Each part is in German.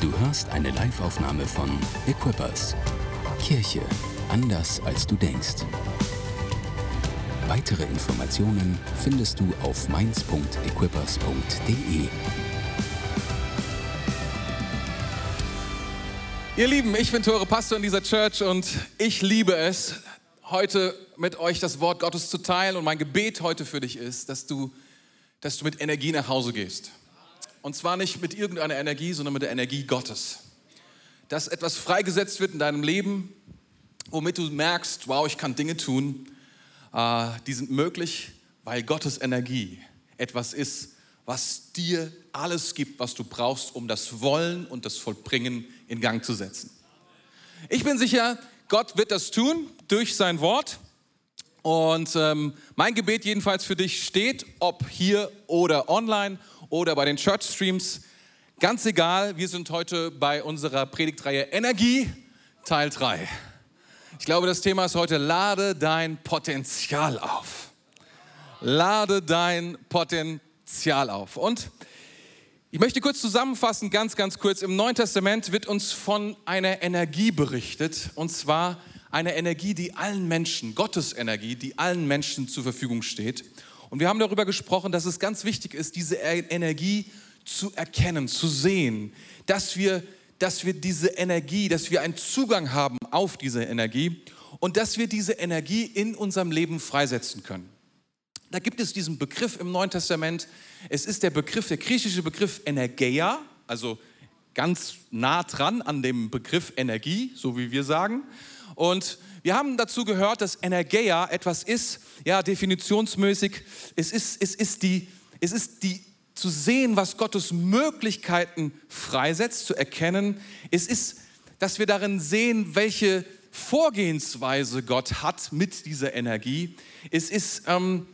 Du hörst eine Live-Aufnahme von Equippers. Kirche anders als du denkst. Weitere Informationen findest du auf mainz.equippers.de. Ihr Lieben, ich bin Tore Pastor in dieser Church und ich liebe es, heute mit euch das Wort Gottes zu teilen. Und mein Gebet heute für dich ist, dass du, dass du mit Energie nach Hause gehst. Und zwar nicht mit irgendeiner Energie, sondern mit der Energie Gottes. Dass etwas freigesetzt wird in deinem Leben, womit du merkst, wow, ich kann Dinge tun, äh, die sind möglich, weil Gottes Energie etwas ist, was dir alles gibt, was du brauchst, um das Wollen und das Vollbringen in Gang zu setzen. Ich bin sicher, Gott wird das tun durch sein Wort. Und ähm, mein Gebet jedenfalls für dich steht, ob hier oder online oder bei den Church Streams. Ganz egal, wir sind heute bei unserer Predigtreihe Energie Teil 3. Ich glaube, das Thema ist heute Lade dein Potenzial auf. Lade dein Potenzial auf. Und ich möchte kurz zusammenfassen, ganz, ganz kurz. Im Neuen Testament wird uns von einer Energie berichtet, und zwar eine Energie, die allen Menschen, Gottes Energie, die allen Menschen zur Verfügung steht. Und wir haben darüber gesprochen, dass es ganz wichtig ist, diese Energie zu erkennen, zu sehen, dass wir, dass wir diese Energie, dass wir einen Zugang haben auf diese Energie und dass wir diese Energie in unserem Leben freisetzen können. Da gibt es diesen Begriff im Neuen Testament. Es ist der Begriff, der griechische Begriff Energeia, also ganz nah dran an dem Begriff Energie, so wie wir sagen. Und wir haben dazu gehört, dass Energeia etwas ist, ja, definitionsmäßig, es ist, es ist die, es ist die zu sehen, was Gottes Möglichkeiten freisetzt, zu erkennen. Es ist, dass wir darin sehen, welche Vorgehensweise Gott hat mit dieser Energie. Es ist, ähm,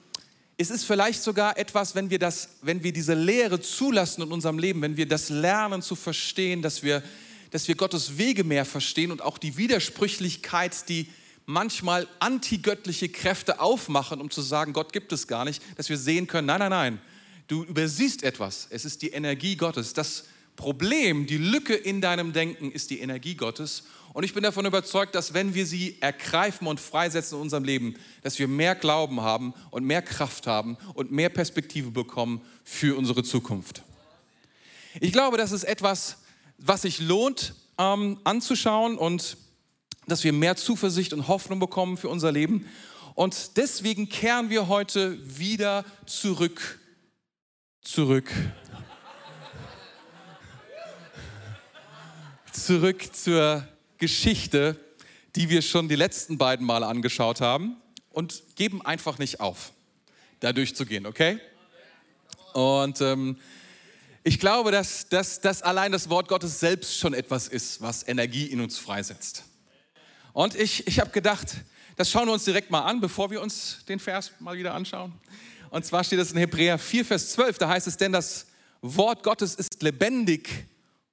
es ist vielleicht sogar etwas, wenn wir, das, wenn wir diese Lehre zulassen in unserem Leben, wenn wir das lernen zu verstehen, dass wir dass wir Gottes Wege mehr verstehen und auch die Widersprüchlichkeit, die manchmal antigöttliche Kräfte aufmachen, um zu sagen, Gott gibt es gar nicht, dass wir sehen können, nein, nein, nein, du übersiehst etwas. Es ist die Energie Gottes. Das Problem, die Lücke in deinem Denken ist die Energie Gottes. Und ich bin davon überzeugt, dass wenn wir sie ergreifen und freisetzen in unserem Leben, dass wir mehr Glauben haben und mehr Kraft haben und mehr Perspektive bekommen für unsere Zukunft. Ich glaube, das ist etwas, was sich lohnt ähm, anzuschauen und dass wir mehr Zuversicht und Hoffnung bekommen für unser Leben. Und deswegen kehren wir heute wieder zurück, zurück, zurück zur Geschichte, die wir schon die letzten beiden Male angeschaut haben und geben einfach nicht auf, da durchzugehen, okay? Und ähm, ich glaube, dass, dass, dass allein das Wort Gottes selbst schon etwas ist, was Energie in uns freisetzt. Und ich, ich habe gedacht, das schauen wir uns direkt mal an, bevor wir uns den Vers mal wieder anschauen. Und zwar steht es in Hebräer 4, Vers 12, da heißt es, denn das Wort Gottes ist lebendig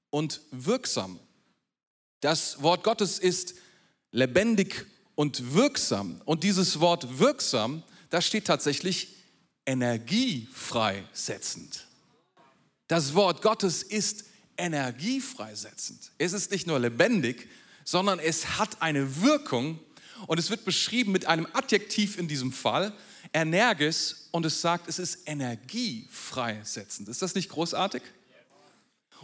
und wirksam. Das Wort Gottes ist lebendig und wirksam. Und dieses Wort wirksam, da steht tatsächlich energiefreisetzend. Das Wort Gottes ist energiefreisetzend. Es ist nicht nur lebendig, sondern es hat eine Wirkung und es wird beschrieben mit einem Adjektiv in diesem Fall, energisch, und es sagt, es ist energiefreisetzend. Ist das nicht großartig?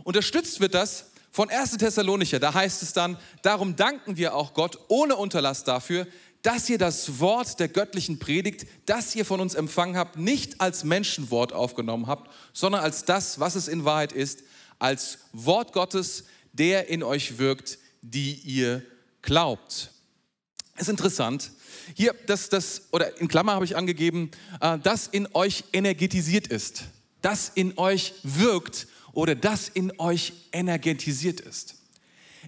Unterstützt wird das von 1. Thessalonicher, da heißt es dann, darum danken wir auch Gott ohne Unterlass dafür, dass ihr das Wort der göttlichen Predigt, das ihr von uns empfangen habt, nicht als Menschenwort aufgenommen habt, sondern als das, was es in Wahrheit ist, als Wort Gottes, der in euch wirkt, die ihr glaubt. ist interessant. Hier, das, das, oder in Klammer habe ich angegeben, äh, das in euch energetisiert ist, das in euch wirkt oder das in euch energetisiert ist.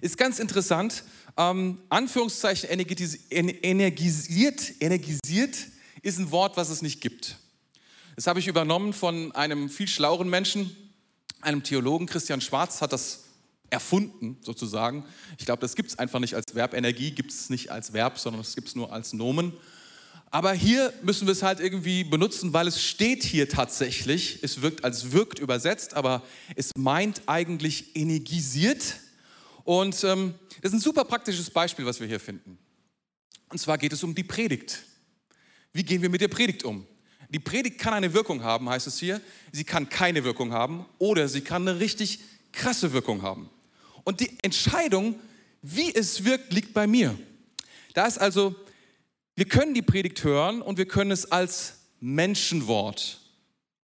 Ist ganz interessant, ähm, Anführungszeichen energisiert, energisiert ist ein Wort, was es nicht gibt. Das habe ich übernommen von einem viel schlaueren Menschen, einem Theologen, Christian Schwarz, hat das erfunden sozusagen. Ich glaube, das gibt es einfach nicht als Verb. Energie gibt es nicht als Verb, sondern es gibt es nur als Nomen. Aber hier müssen wir es halt irgendwie benutzen, weil es steht hier tatsächlich. Es wirkt als wirkt übersetzt, aber es meint eigentlich energisiert. Und ähm, das ist ein super praktisches Beispiel, was wir hier finden. Und zwar geht es um die Predigt. Wie gehen wir mit der Predigt um? Die Predigt kann eine Wirkung haben, heißt es hier. Sie kann keine Wirkung haben oder sie kann eine richtig krasse Wirkung haben. Und die Entscheidung, wie es wirkt, liegt bei mir. Da ist also wir können die Predigt hören und wir können es als Menschenwort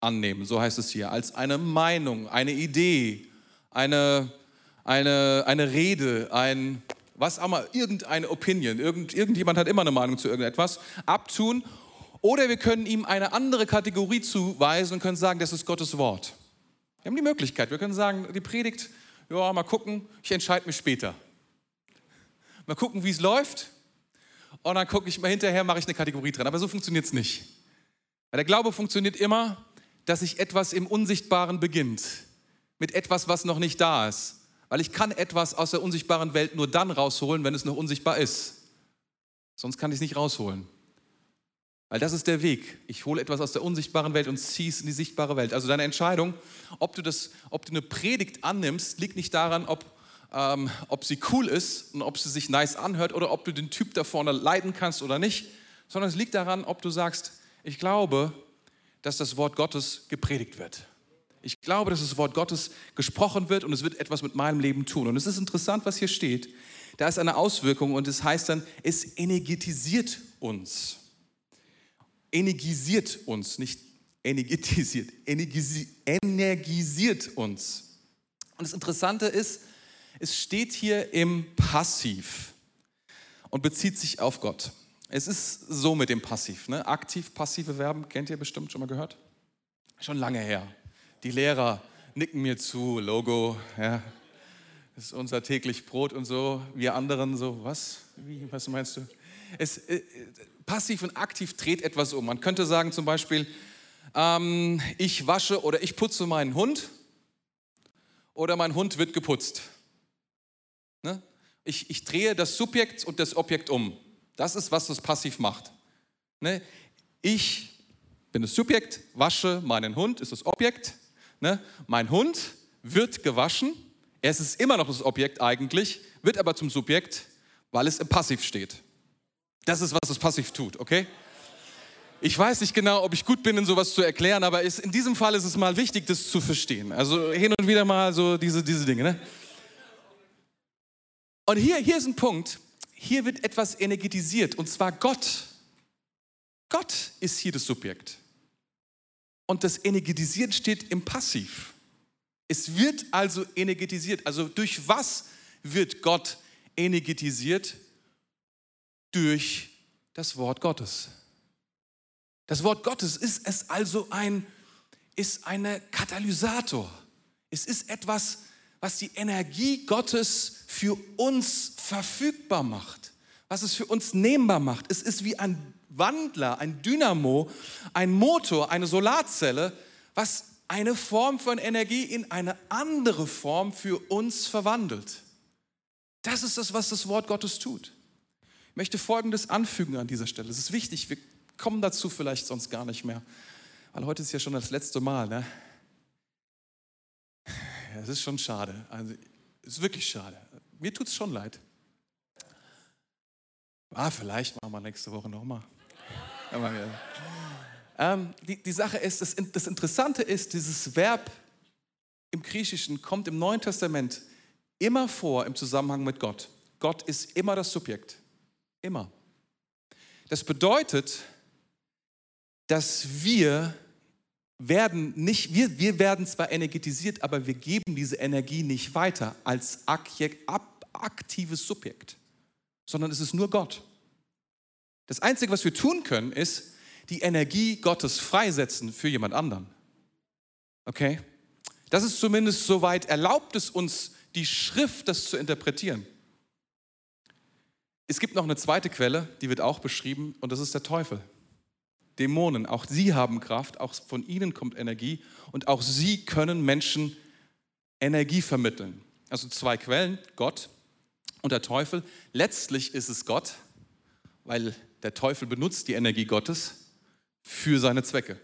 annehmen, so heißt es hier, als eine Meinung, eine Idee, eine, eine, eine Rede, ein, was auch immer, irgendeine Opinion, irgend, irgendjemand hat immer eine Meinung zu irgendetwas, abtun. Oder wir können ihm eine andere Kategorie zuweisen und können sagen, das ist Gottes Wort. Wir haben die Möglichkeit, wir können sagen, die Predigt, ja, mal gucken, ich entscheide mich später. Mal gucken, wie es läuft und dann gucke ich mal hinterher, mache ich eine Kategorie dran. Aber so funktioniert es nicht. Weil der Glaube funktioniert immer, dass sich etwas im Unsichtbaren beginnt. Mit etwas, was noch nicht da ist. Weil ich kann etwas aus der unsichtbaren Welt nur dann rausholen, wenn es noch unsichtbar ist. Sonst kann ich es nicht rausholen. Weil das ist der Weg. Ich hole etwas aus der unsichtbaren Welt und ziehe es in die sichtbare Welt. Also deine Entscheidung, ob du, das, ob du eine Predigt annimmst, liegt nicht daran, ob ähm, ob sie cool ist und ob sie sich nice anhört oder ob du den Typ da vorne leiden kannst oder nicht, sondern es liegt daran, ob du sagst, ich glaube, dass das Wort Gottes gepredigt wird. Ich glaube, dass das Wort Gottes gesprochen wird und es wird etwas mit meinem Leben tun. Und es ist interessant, was hier steht. Da ist eine Auswirkung und es heißt dann, es energetisiert uns. Energisiert uns, nicht energetisiert, energisi energisiert uns. Und das Interessante ist, es steht hier im Passiv und bezieht sich auf Gott. Es ist so mit dem Passiv. Ne? Aktiv, passive Verben, kennt ihr bestimmt schon mal gehört? Schon lange her. Die Lehrer nicken mir zu, Logo, ja. Das ist unser täglich Brot und so. Wir anderen so, was? Wie, was meinst du? Es, äh, passiv und aktiv dreht etwas um. Man könnte sagen zum Beispiel, ähm, ich wasche oder ich putze meinen Hund oder mein Hund wird geputzt. Ne? Ich, ich drehe das Subjekt und das Objekt um. Das ist, was das passiv macht. Ne? Ich bin das Subjekt, wasche meinen Hund, ist das Objekt. Ne? Mein Hund wird gewaschen. Es ist immer noch das Objekt eigentlich, wird aber zum Subjekt, weil es im Passiv steht. Das ist, was das Passiv tut, okay? Ich weiß nicht genau, ob ich gut bin, in sowas zu erklären, aber in diesem Fall ist es mal wichtig, das zu verstehen. Also hin und wieder mal so diese, diese Dinge. Ne? Und hier, hier ist ein Punkt, hier wird etwas energetisiert und zwar Gott. Gott ist hier das Subjekt. Und das Energetisieren steht im Passiv. Es wird also energetisiert. Also durch was wird Gott energetisiert? Durch das Wort Gottes. Das Wort Gottes ist es also ein, ist eine Katalysator. Es ist etwas, was die Energie Gottes für uns verfügbar macht, was es für uns nehmbar macht. Es ist wie ein Wandler, ein Dynamo, ein Motor, eine Solarzelle, was eine Form von Energie in eine andere Form für uns verwandelt. Das ist das, was das Wort Gottes tut. Ich möchte Folgendes anfügen an dieser Stelle. Es ist wichtig, wir kommen dazu vielleicht sonst gar nicht mehr, weil heute ist ja schon das letzte Mal. Ne? Es ist schon schade. Also, es ist wirklich schade. Mir tut es schon leid. Ah, vielleicht machen wir nächste Woche nochmal. Ähm, die, die Sache ist, das, das Interessante ist, dieses Verb im Griechischen kommt im Neuen Testament immer vor im Zusammenhang mit Gott. Gott ist immer das Subjekt. Immer. Das bedeutet, dass wir werden nicht, wir, wir werden zwar energetisiert, aber wir geben diese Energie nicht weiter als aktives Subjekt, sondern es ist nur Gott. Das Einzige, was wir tun können, ist die Energie Gottes freisetzen für jemand anderen. Okay? Das ist zumindest soweit erlaubt es uns, die Schrift das zu interpretieren. Es gibt noch eine zweite Quelle, die wird auch beschrieben, und das ist der Teufel. Dämonen, auch sie haben Kraft, auch von ihnen kommt Energie und auch sie können Menschen Energie vermitteln. Also zwei Quellen, Gott und der Teufel. Letztlich ist es Gott, weil der Teufel benutzt die Energie Gottes für seine Zwecke.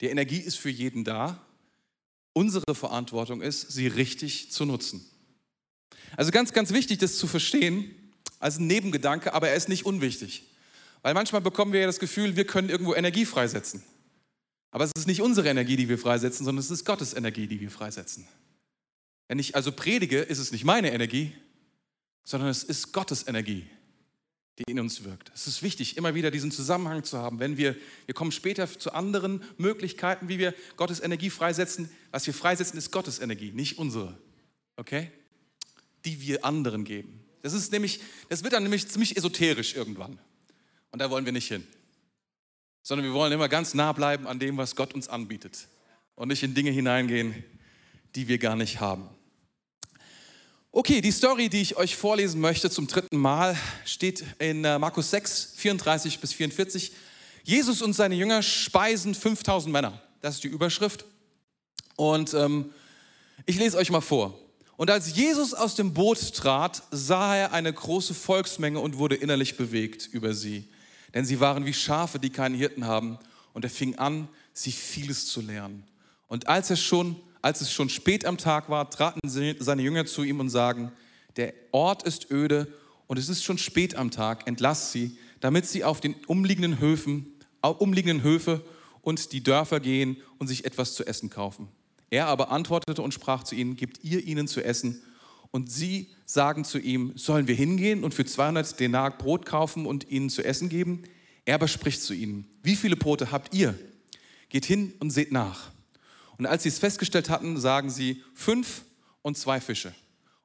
Die Energie ist für jeden da. Unsere Verantwortung ist, sie richtig zu nutzen. Also ganz, ganz wichtig, das zu verstehen, als ein Nebengedanke, aber er ist nicht unwichtig. Weil manchmal bekommen wir ja das Gefühl, wir können irgendwo Energie freisetzen. Aber es ist nicht unsere Energie, die wir freisetzen, sondern es ist Gottes Energie, die wir freisetzen. Wenn ich also predige, ist es nicht meine Energie, sondern es ist Gottes Energie, die in uns wirkt. Es ist wichtig, immer wieder diesen Zusammenhang zu haben. Wenn wir, wir kommen später zu anderen Möglichkeiten, wie wir Gottes Energie freisetzen. Was wir freisetzen, ist Gottes Energie, nicht unsere. Okay? Die wir anderen geben. Das ist nämlich, das wird dann nämlich ziemlich esoterisch irgendwann. Und da wollen wir nicht hin. Sondern wir wollen immer ganz nah bleiben an dem, was Gott uns anbietet. Und nicht in Dinge hineingehen, die wir gar nicht haben. Okay, die Story, die ich euch vorlesen möchte zum dritten Mal, steht in äh, Markus 6, 34 bis 44. Jesus und seine Jünger speisen 5000 Männer. Das ist die Überschrift. Und ähm, ich lese euch mal vor. Und als Jesus aus dem Boot trat, sah er eine große Volksmenge und wurde innerlich bewegt über sie. Denn sie waren wie Schafe, die keinen Hirten haben. Und er fing an, sie vieles zu lernen. Und als er schon als es schon spät am Tag war, traten seine Jünger zu ihm und sagen, der Ort ist öde und es ist schon spät am Tag, entlass sie, damit sie auf den umliegenden Höfen, umliegenden Höfe und die Dörfer gehen und sich etwas zu essen kaufen. Er aber antwortete und sprach zu ihnen, gebt ihr ihnen zu essen. Und sie sagen zu ihm, sollen wir hingehen und für 200 Denar Brot kaufen und ihnen zu essen geben? Er aber spricht zu ihnen, wie viele Brote habt ihr? Geht hin und seht nach. Und als sie es festgestellt hatten, sagen sie, fünf und zwei Fische.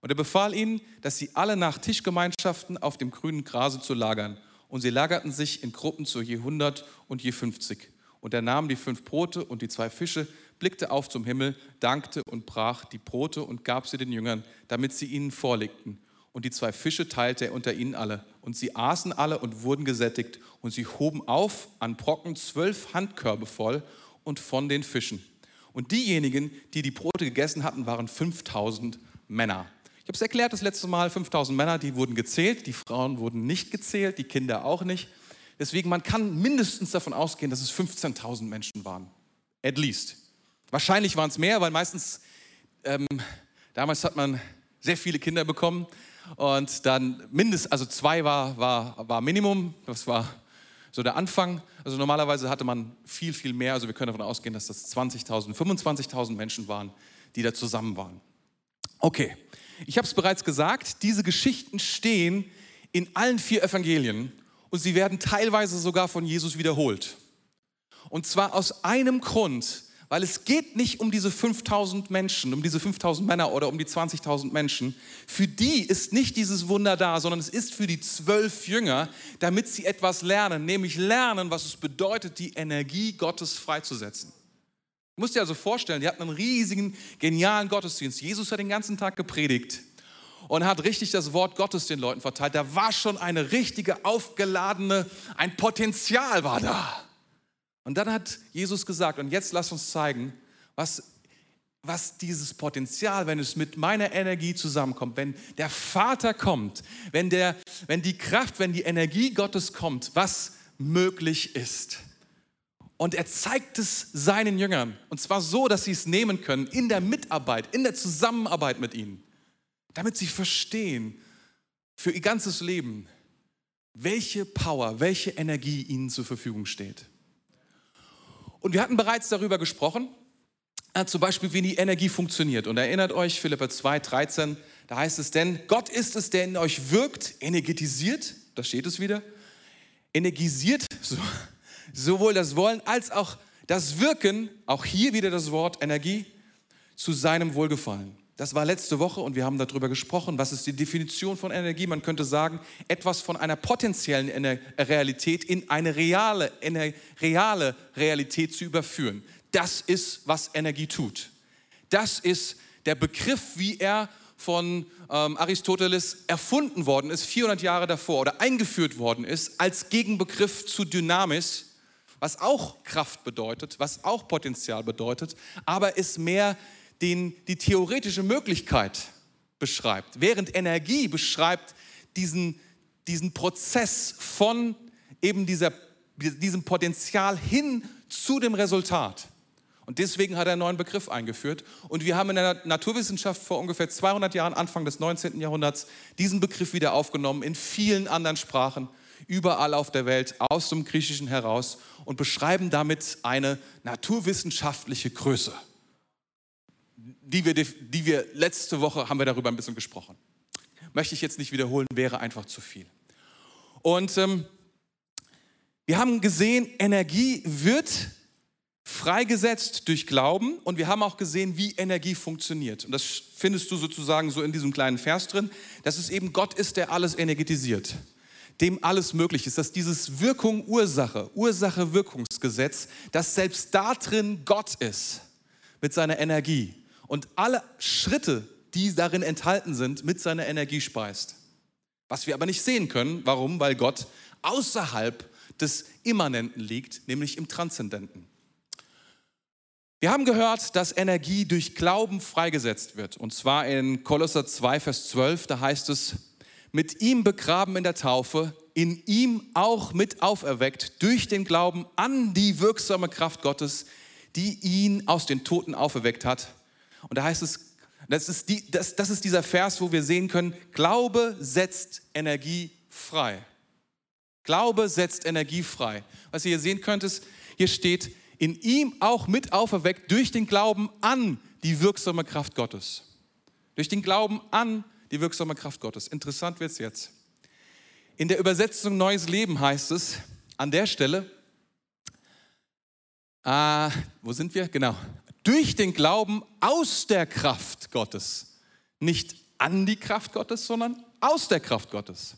Und er befahl ihnen, dass sie alle nach Tischgemeinschaften auf dem grünen Grase zu lagern. Und sie lagerten sich in Gruppen zu je hundert und je fünfzig. Und er nahm die fünf Brote und die zwei Fische, blickte auf zum Himmel, dankte und brach die Brote und gab sie den Jüngern, damit sie ihnen vorlegten. Und die zwei Fische teilte er unter ihnen alle. Und sie aßen alle und wurden gesättigt. Und sie hoben auf an Brocken zwölf Handkörbe voll und von den Fischen. Und diejenigen, die die Brote gegessen hatten, waren 5000 Männer. Ich habe es erklärt das letzte Mal, 5000 Männer, die wurden gezählt, die Frauen wurden nicht gezählt, die Kinder auch nicht. Deswegen, man kann mindestens davon ausgehen, dass es 15.000 Menschen waren. At least. Wahrscheinlich waren es mehr, weil meistens, ähm, damals hat man sehr viele Kinder bekommen und dann mindestens, also zwei war, war, war Minimum, das war so der Anfang. Also normalerweise hatte man viel, viel mehr. Also wir können davon ausgehen, dass das 20.000, 25.000 Menschen waren, die da zusammen waren. Okay, ich habe es bereits gesagt, diese Geschichten stehen in allen vier Evangelien und sie werden teilweise sogar von Jesus wiederholt. Und zwar aus einem Grund, weil es geht nicht um diese 5000 Menschen, um diese 5000 Männer oder um die 20.000 Menschen. Für die ist nicht dieses Wunder da, sondern es ist für die zwölf Jünger, damit sie etwas lernen, nämlich lernen, was es bedeutet, die Energie Gottes freizusetzen. Du musst dir also vorstellen, die hatten einen riesigen, genialen Gottesdienst. Jesus hat den ganzen Tag gepredigt und hat richtig das Wort Gottes den Leuten verteilt. Da war schon eine richtige, aufgeladene, ein Potenzial war da. Und dann hat Jesus gesagt, und jetzt lass uns zeigen, was, was dieses Potenzial, wenn es mit meiner Energie zusammenkommt, wenn der Vater kommt, wenn, der, wenn die Kraft, wenn die Energie Gottes kommt, was möglich ist. Und er zeigt es seinen Jüngern. Und zwar so, dass sie es nehmen können in der Mitarbeit, in der Zusammenarbeit mit ihnen. Damit sie verstehen für ihr ganzes Leben, welche Power, welche Energie ihnen zur Verfügung steht. Und wir hatten bereits darüber gesprochen, äh, zum Beispiel, wie die Energie funktioniert. Und erinnert euch, Philippa 2, 13, da heißt es denn, Gott ist es, der in euch wirkt, energetisiert, da steht es wieder, energisiert so, sowohl das Wollen als auch das Wirken, auch hier wieder das Wort Energie, zu seinem Wohlgefallen. Das war letzte Woche und wir haben darüber gesprochen, was ist die Definition von Energie. Man könnte sagen, etwas von einer potenziellen Realität in eine reale, eine reale Realität zu überführen. Das ist, was Energie tut. Das ist der Begriff, wie er von ähm, Aristoteles erfunden worden ist, 400 Jahre davor, oder eingeführt worden ist als Gegenbegriff zu Dynamis, was auch Kraft bedeutet, was auch Potenzial bedeutet, aber ist mehr den die theoretische Möglichkeit beschreibt, während Energie beschreibt diesen, diesen Prozess von eben dieser, diesem Potenzial hin zu dem Resultat. Und deswegen hat er einen neuen Begriff eingeführt. Und wir haben in der Naturwissenschaft vor ungefähr 200 Jahren, Anfang des 19. Jahrhunderts, diesen Begriff wieder aufgenommen in vielen anderen Sprachen, überall auf der Welt, aus dem Griechischen heraus und beschreiben damit eine naturwissenschaftliche Größe. Die wir, die wir letzte Woche haben wir darüber ein bisschen gesprochen. Möchte ich jetzt nicht wiederholen, wäre einfach zu viel. Und ähm, wir haben gesehen, Energie wird freigesetzt durch Glauben und wir haben auch gesehen, wie Energie funktioniert. Und das findest du sozusagen so in diesem kleinen Vers drin, dass es eben Gott ist, der alles energetisiert, dem alles möglich ist, dass dieses Wirkung-Ursache, Ursache-Wirkungsgesetz, dass selbst da drin Gott ist mit seiner Energie und alle Schritte, die darin enthalten sind, mit seiner Energie speist. Was wir aber nicht sehen können. Warum? Weil Gott außerhalb des Immanenten liegt, nämlich im Transzendenten. Wir haben gehört, dass Energie durch Glauben freigesetzt wird. Und zwar in Kolosser 2, Vers 12, da heißt es, mit ihm begraben in der Taufe, in ihm auch mit auferweckt durch den Glauben an die wirksame Kraft Gottes, die ihn aus den Toten auferweckt hat. Und da heißt es, das ist, die, das, das ist dieser Vers, wo wir sehen können, Glaube setzt Energie frei. Glaube setzt Energie frei. Was ihr hier sehen könnt, ist, hier steht, in ihm auch mit auferweckt durch den Glauben an die wirksame Kraft Gottes. Durch den Glauben an die wirksame Kraft Gottes. Interessant wird es jetzt. In der Übersetzung Neues Leben heißt es an der Stelle, äh, wo sind wir? Genau. Durch den Glauben aus der Kraft Gottes. Nicht an die Kraft Gottes, sondern aus der Kraft Gottes.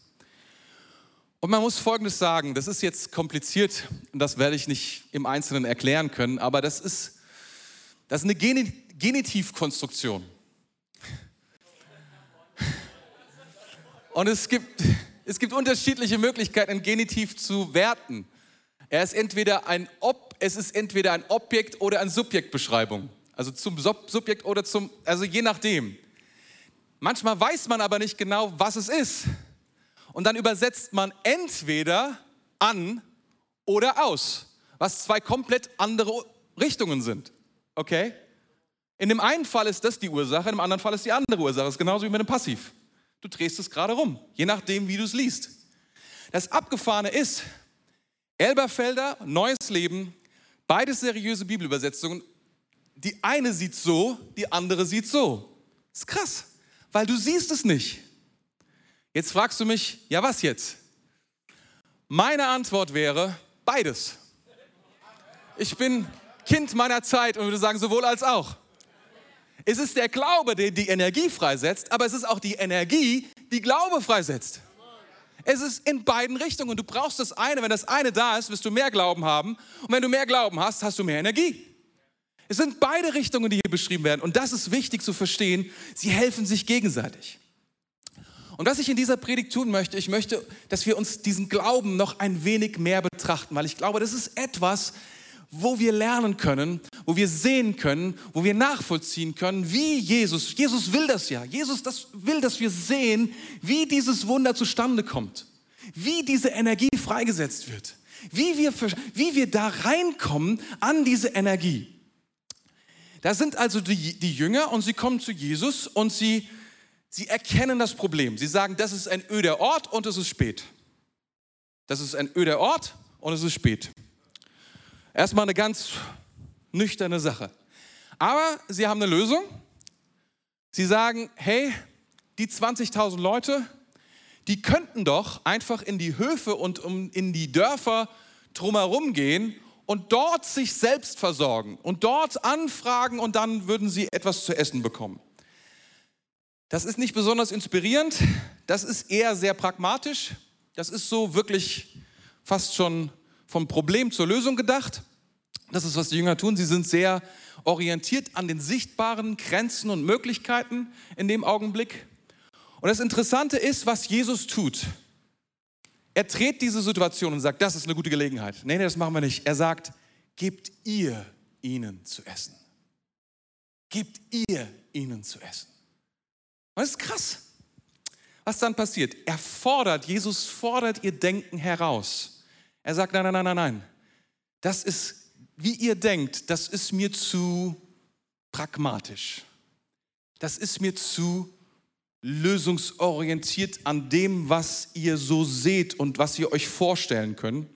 Und man muss Folgendes sagen, das ist jetzt kompliziert und das werde ich nicht im Einzelnen erklären können, aber das ist, das ist eine Genitivkonstruktion. Und es gibt, es gibt unterschiedliche Möglichkeiten, ein Genitiv zu werten. Er ist entweder ein Ob, es ist entweder ein Objekt oder eine Subjektbeschreibung. Also zum Subjekt oder zum, also je nachdem. Manchmal weiß man aber nicht genau, was es ist. Und dann übersetzt man entweder an oder aus, was zwei komplett andere Richtungen sind. Okay? In dem einen Fall ist das die Ursache, in dem anderen Fall ist die andere Ursache. Das ist genauso wie mit dem Passiv. Du drehst es gerade rum, je nachdem, wie du es liest. Das Abgefahrene ist, Elberfelder, Neues Leben, beides seriöse Bibelübersetzungen. Die eine sieht so, die andere sieht so. Das ist krass, weil du siehst es nicht. Jetzt fragst du mich, ja was jetzt? Meine Antwort wäre beides. Ich bin Kind meiner Zeit und würde sagen, sowohl als auch. Es ist der Glaube, der die Energie freisetzt, aber es ist auch die Energie, die Glaube freisetzt. Es ist in beiden Richtungen. Du brauchst das eine. Wenn das eine da ist, wirst du mehr Glauben haben. Und wenn du mehr Glauben hast, hast du mehr Energie. Es sind beide Richtungen, die hier beschrieben werden. Und das ist wichtig zu verstehen. Sie helfen sich gegenseitig. Und was ich in dieser Predigt tun möchte, ich möchte, dass wir uns diesen Glauben noch ein wenig mehr betrachten, weil ich glaube, das ist etwas, wo wir lernen können, wo wir sehen können, wo wir nachvollziehen können, wie Jesus, Jesus will das ja, Jesus das will, dass wir sehen, wie dieses Wunder zustande kommt, wie diese Energie freigesetzt wird, wie wir, wie wir da reinkommen an diese Energie. Da sind also die, die Jünger und sie kommen zu Jesus und sie Sie erkennen das Problem. Sie sagen, das ist ein öder Ort und es ist spät. Das ist ein öder Ort und es ist spät. Erstmal eine ganz nüchterne Sache. Aber sie haben eine Lösung. Sie sagen, hey, die 20.000 Leute, die könnten doch einfach in die Höfe und in die Dörfer drumherum gehen und dort sich selbst versorgen und dort anfragen und dann würden sie etwas zu essen bekommen. Das ist nicht besonders inspirierend, das ist eher sehr pragmatisch, das ist so wirklich fast schon vom Problem zur Lösung gedacht. Das ist, was die Jünger tun. Sie sind sehr orientiert an den sichtbaren Grenzen und Möglichkeiten in dem Augenblick. Und das Interessante ist, was Jesus tut. Er dreht diese Situation und sagt, das ist eine gute Gelegenheit. Nee, nee, das machen wir nicht. Er sagt, gebt ihr ihnen zu essen. Gebt ihr ihnen zu essen. Und das ist krass, was dann passiert. Er fordert, Jesus fordert ihr Denken heraus. Er sagt, nein, nein, nein, nein, nein. Das ist, wie ihr denkt, das ist mir zu pragmatisch. Das ist mir zu lösungsorientiert an dem, was ihr so seht und was ihr euch vorstellen könnt.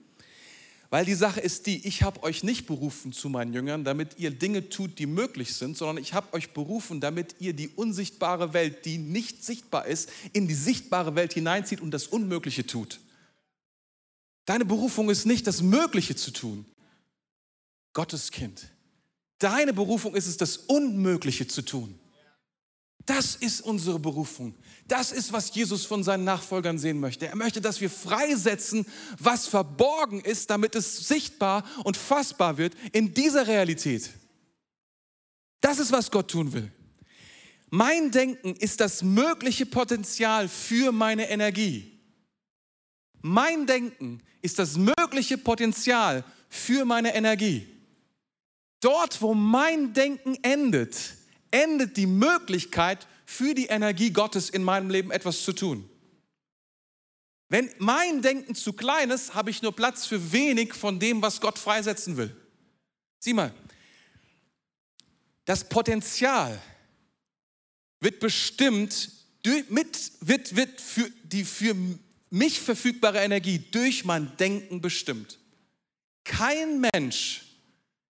Weil die Sache ist die, ich habe euch nicht berufen zu meinen Jüngern, damit ihr Dinge tut, die möglich sind, sondern ich habe euch berufen, damit ihr die unsichtbare Welt, die nicht sichtbar ist, in die sichtbare Welt hineinzieht und das Unmögliche tut. Deine Berufung ist nicht, das Mögliche zu tun. Gottes Kind. Deine Berufung ist es, das Unmögliche zu tun. Das ist unsere Berufung. Das ist, was Jesus von seinen Nachfolgern sehen möchte. Er möchte, dass wir freisetzen, was verborgen ist, damit es sichtbar und fassbar wird in dieser Realität. Das ist, was Gott tun will. Mein Denken ist das mögliche Potenzial für meine Energie. Mein Denken ist das mögliche Potenzial für meine Energie. Dort, wo mein Denken endet, endet die Möglichkeit für die Energie Gottes in meinem Leben etwas zu tun. Wenn mein Denken zu klein ist, habe ich nur Platz für wenig von dem, was Gott freisetzen will. Sieh mal, das Potenzial wird bestimmt, mit, wird, wird für die für mich verfügbare Energie durch mein Denken bestimmt. Kein Mensch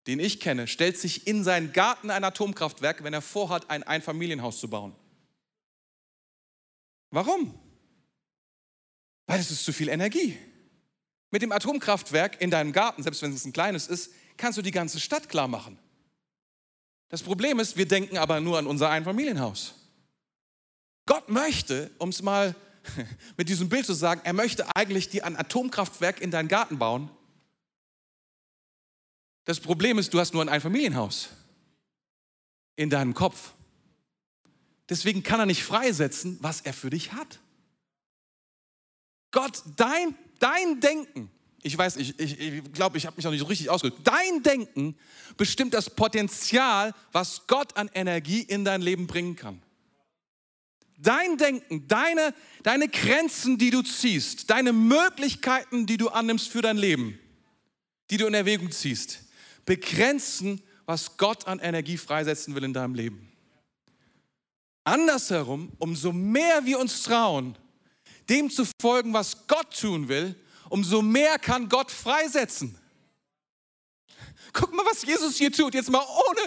den ich kenne, stellt sich in seinen Garten ein Atomkraftwerk, wenn er vorhat, ein Einfamilienhaus zu bauen. Warum? Weil es ist zu viel Energie. Mit dem Atomkraftwerk in deinem Garten, selbst wenn es ein kleines ist, kannst du die ganze Stadt klar machen. Das Problem ist, wir denken aber nur an unser Einfamilienhaus. Gott möchte, um es mal mit diesem Bild zu sagen, er möchte eigentlich dir ein Atomkraftwerk in deinen Garten bauen, das Problem ist, du hast nur ein Einfamilienhaus in deinem Kopf. Deswegen kann er nicht freisetzen, was er für dich hat. Gott, dein, dein Denken, ich weiß, ich glaube, ich, ich, glaub, ich habe mich noch nicht so richtig ausgedrückt. Dein Denken bestimmt das Potenzial, was Gott an Energie in dein Leben bringen kann. Dein Denken, deine, deine Grenzen, die du ziehst, deine Möglichkeiten, die du annimmst für dein Leben, die du in Erwägung ziehst, begrenzen, was Gott an Energie freisetzen will in deinem Leben. Andersherum, umso mehr wir uns trauen, dem zu folgen, was Gott tun will, umso mehr kann Gott freisetzen. Guck mal, was Jesus hier tut. Jetzt mal ohne,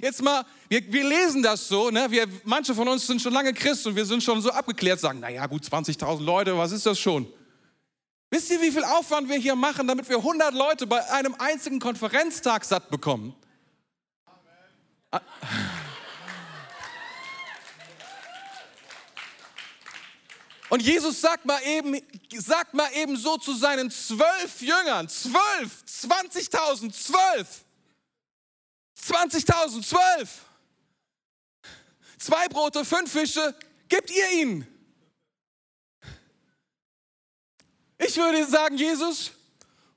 jetzt mal, wir, wir lesen das so, ne? wir, manche von uns sind schon lange Christ und wir sind schon so abgeklärt, sagen, naja gut, 20.000 Leute, was ist das schon? Wisst ihr, wie viel Aufwand wir hier machen, damit wir 100 Leute bei einem einzigen Konferenztag satt bekommen? Amen. Und Jesus sagt mal eben, sagt mal eben so zu seinen zwölf Jüngern, zwölf, 20.000, zwölf, 20.000, zwölf, zwei Brote, fünf Fische, gebt ihr ihnen. Ich würde sagen, Jesus,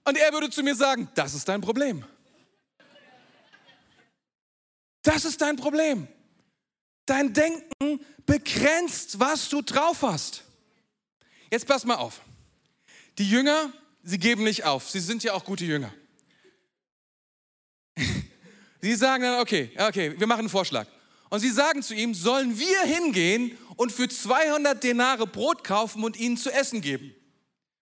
und er würde zu mir sagen, das ist dein Problem. Das ist dein Problem. Dein Denken begrenzt, was du drauf hast. Jetzt pass mal auf. Die Jünger, sie geben nicht auf. Sie sind ja auch gute Jünger. Sie sagen dann, okay, okay, wir machen einen Vorschlag. Und sie sagen zu ihm, sollen wir hingehen und für 200 Denare Brot kaufen und ihnen zu essen geben?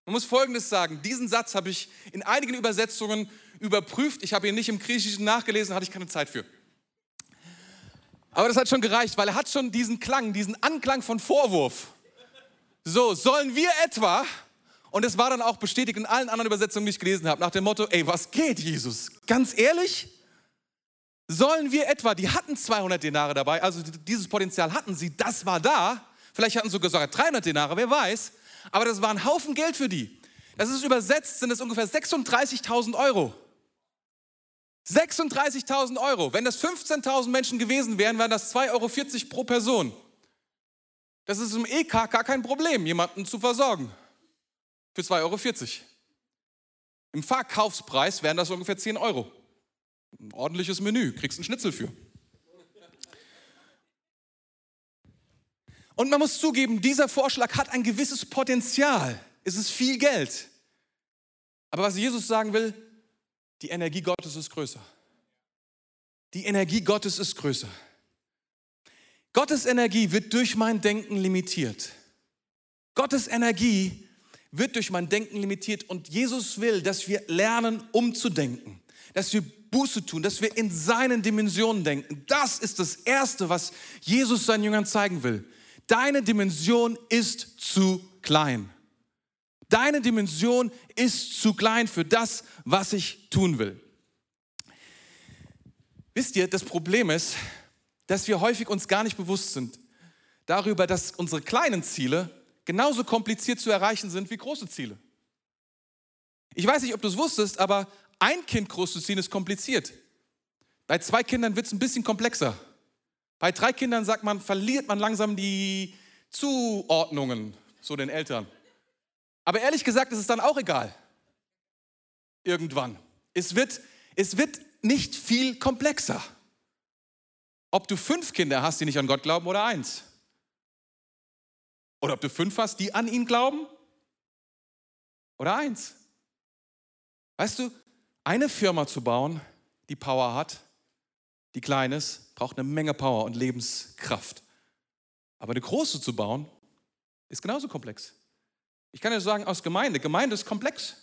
Man muss Folgendes sagen. Diesen Satz habe ich in einigen Übersetzungen überprüft. Ich habe ihn nicht im Griechischen nachgelesen, hatte ich keine Zeit für. Aber das hat schon gereicht, weil er hat schon diesen Klang, diesen Anklang von Vorwurf. So, sollen wir etwa, und es war dann auch bestätigt in allen anderen Übersetzungen, die ich gelesen habe, nach dem Motto, ey, was geht, Jesus? Ganz ehrlich? Sollen wir etwa, die hatten 200 Denare dabei, also dieses Potenzial hatten sie, das war da, vielleicht hatten sie sogar 300 Denare, wer weiß, aber das war ein Haufen Geld für die. Das ist übersetzt, sind es ungefähr 36.000 Euro. 36.000 Euro. Wenn das 15.000 Menschen gewesen wären, wären das 2,40 Euro pro Person. Das ist im EK gar kein Problem, jemanden zu versorgen. Für 2,40 Euro. Im Verkaufspreis wären das ungefähr 10 Euro. Ein ordentliches Menü, kriegst einen Schnitzel für. Und man muss zugeben, dieser Vorschlag hat ein gewisses Potenzial. Es ist viel Geld. Aber was Jesus sagen will, die Energie Gottes ist größer. Die Energie Gottes ist größer. Gottes Energie wird durch mein Denken limitiert. Gottes Energie wird durch mein Denken limitiert und Jesus will, dass wir lernen, umzudenken, dass wir Buße tun, dass wir in seinen Dimensionen denken. Das ist das Erste, was Jesus seinen Jüngern zeigen will. Deine Dimension ist zu klein. Deine Dimension ist zu klein für das, was ich tun will. Wisst ihr, das Problem ist, dass wir häufig uns gar nicht bewusst sind darüber, dass unsere kleinen Ziele genauso kompliziert zu erreichen sind wie große Ziele. Ich weiß nicht, ob du es wusstest, aber ein Kind großzuziehen ist kompliziert. Bei zwei Kindern wird es ein bisschen komplexer. Bei drei Kindern sagt man, verliert man langsam die Zuordnungen, so den Eltern. Aber ehrlich gesagt ist es dann auch egal. Irgendwann. Es wird, es wird nicht viel komplexer. Ob du fünf Kinder hast, die nicht an Gott glauben, oder eins. Oder ob du fünf hast, die an ihn glauben, oder eins. Weißt du, eine Firma zu bauen, die Power hat, die klein ist, braucht eine Menge Power und Lebenskraft. Aber eine große zu bauen, ist genauso komplex. Ich kann ja sagen, aus Gemeinde, Gemeinde ist komplex.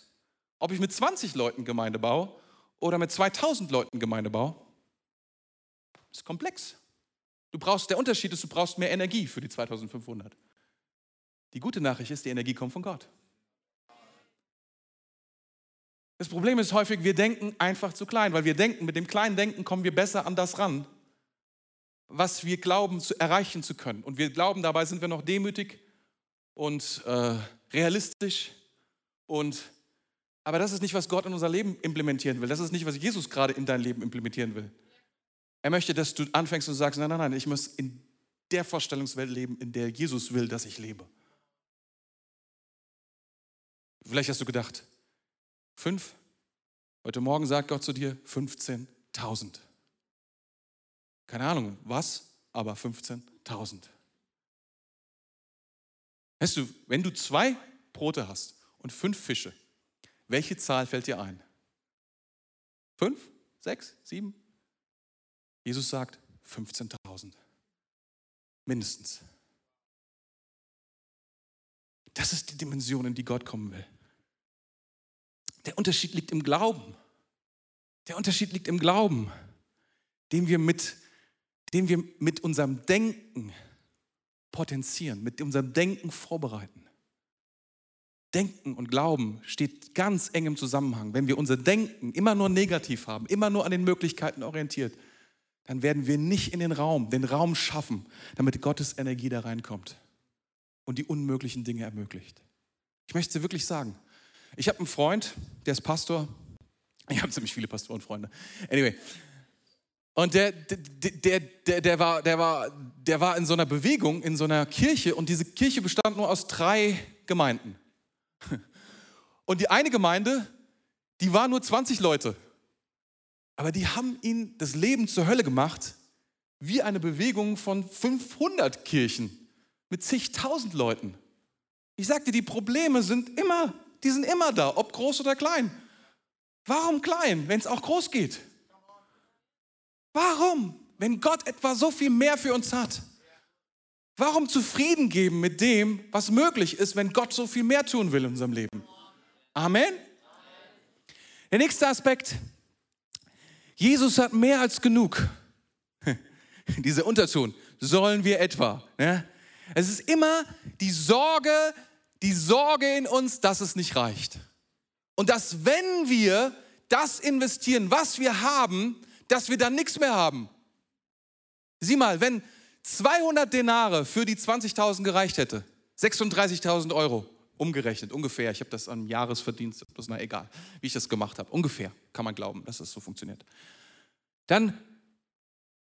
Ob ich mit 20 Leuten Gemeinde baue oder mit 2000 Leuten Gemeinde baue, ist komplex. Du brauchst, der Unterschied ist, du brauchst mehr Energie für die 2500. Die gute Nachricht ist, die Energie kommt von Gott. Das Problem ist häufig, wir denken einfach zu klein, weil wir denken, mit dem kleinen Denken kommen wir besser an das ran, was wir glauben zu erreichen zu können. Und wir glauben, dabei sind wir noch demütig und äh, realistisch. Und, aber das ist nicht, was Gott in unser Leben implementieren will. Das ist nicht, was Jesus gerade in dein Leben implementieren will. Er möchte, dass du anfängst und sagst, nein, nein, nein, ich muss in der Vorstellungswelt leben, in der Jesus will, dass ich lebe. Vielleicht hast du gedacht, fünf? Heute Morgen sagt Gott zu dir 15.000. Keine Ahnung, was, aber 15.000. Weißt du, wenn du zwei Brote hast und fünf Fische, welche Zahl fällt dir ein? Fünf? Sechs? Sieben? Jesus sagt 15.000. Mindestens. Das ist die Dimension, in die Gott kommen will. Der Unterschied liegt im Glauben. Der Unterschied liegt im Glauben, den wir mit, den wir mit unserem Denken potenzieren, mit unserem Denken vorbereiten. Denken und Glauben steht ganz eng im Zusammenhang. Wenn wir unser Denken immer nur negativ haben, immer nur an den Möglichkeiten orientiert, dann werden wir nicht in den Raum, den Raum schaffen, damit Gottes Energie da reinkommt und die unmöglichen Dinge ermöglicht. Ich möchte dir wirklich sagen, ich habe einen Freund, der ist Pastor. Ich habe ziemlich viele Pastorenfreunde. Anyway, und der, der, der, der, war, der, war, der war in so einer Bewegung, in so einer Kirche und diese Kirche bestand nur aus drei Gemeinden. Und die eine Gemeinde, die war nur 20 Leute. Aber die haben ihn das Leben zur Hölle gemacht, wie eine Bewegung von 500 Kirchen mit zigtausend Leuten. Ich sagte, die Probleme sind immer, die sind immer da, ob groß oder klein. Warum klein, wenn es auch groß geht? Warum? Wenn Gott etwa so viel mehr für uns hat. Warum zufrieden geben mit dem, was möglich ist, wenn Gott so viel mehr tun will in unserem Leben? Amen. Der nächste Aspekt. Jesus hat mehr als genug. Dieser Unterton. Sollen wir etwa? Ne? Es ist immer die Sorge, die Sorge in uns, dass es nicht reicht. Und dass wenn wir das investieren, was wir haben, dass wir dann nichts mehr haben. Sieh mal, wenn 200 Denare für die 20.000 gereicht hätte, 36.000 Euro umgerechnet, ungefähr, ich habe das am Jahresverdienst, das ist na egal, wie ich das gemacht habe, ungefähr kann man glauben, dass das so funktioniert. Dann,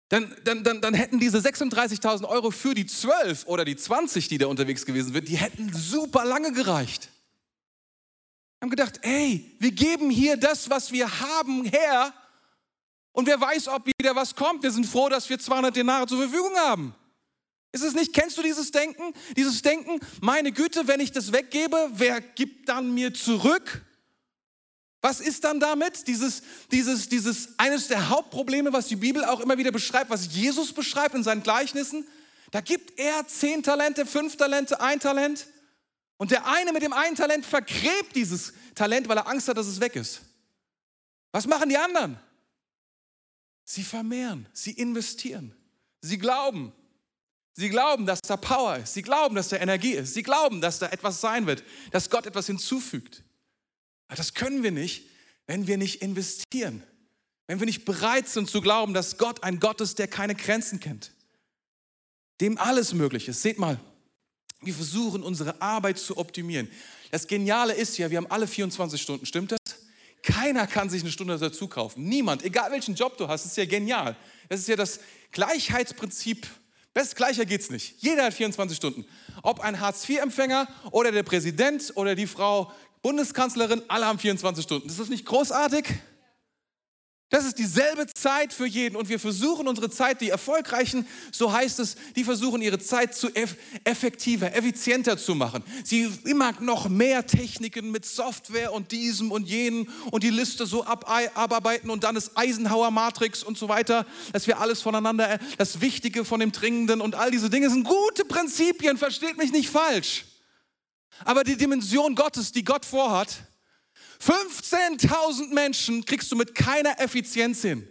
dann, dann, dann, dann hätten diese 36.000 Euro für die 12 oder die 20, die da unterwegs gewesen sind, die hätten super lange gereicht. Wir haben gedacht, ey, wir geben hier das, was wir haben, her und wer weiß, ob wieder was kommt. Wir sind froh, dass wir 200 Denare zur Verfügung haben. Ist es nicht, kennst du dieses Denken? Dieses Denken, meine Güte, wenn ich das weggebe, wer gibt dann mir zurück? Was ist dann damit? Dieses, dieses, dieses, eines der Hauptprobleme, was die Bibel auch immer wieder beschreibt, was Jesus beschreibt in seinen Gleichnissen. Da gibt er zehn Talente, fünf Talente, ein Talent. Und der eine mit dem einen Talent vergräbt dieses Talent, weil er Angst hat, dass es weg ist. Was machen die anderen? Sie vermehren, sie investieren, sie glauben. Sie glauben, dass da Power ist. Sie glauben, dass da Energie ist. Sie glauben, dass da etwas sein wird, dass Gott etwas hinzufügt. Aber das können wir nicht, wenn wir nicht investieren. Wenn wir nicht bereit sind zu glauben, dass Gott ein Gott ist, der keine Grenzen kennt. Dem alles möglich ist. Seht mal, wir versuchen unsere Arbeit zu optimieren. Das Geniale ist ja, wir haben alle 24 Stunden, stimmt das? Keiner kann sich eine Stunde dazu kaufen. Niemand, egal welchen Job du hast, ist ja genial. Das ist ja das Gleichheitsprinzip Best gleicher geht's nicht. Jeder hat 24 Stunden. Ob ein Hartz-IV-Empfänger oder der Präsident oder die Frau Bundeskanzlerin, alle haben 24 Stunden. Ist das nicht großartig? Das ist dieselbe Zeit für jeden und wir versuchen unsere Zeit, die Erfolgreichen, so heißt es, die versuchen ihre Zeit zu effektiver, effizienter zu machen. Sie immer noch mehr Techniken mit Software und diesem und jenem und die Liste so abarbeiten und dann ist Eisenhower Matrix und so weiter, dass wir alles voneinander, das Wichtige von dem Dringenden und all diese Dinge sind gute Prinzipien, versteht mich nicht falsch. Aber die Dimension Gottes, die Gott vorhat, 15.000 Menschen kriegst du mit keiner Effizienz hin.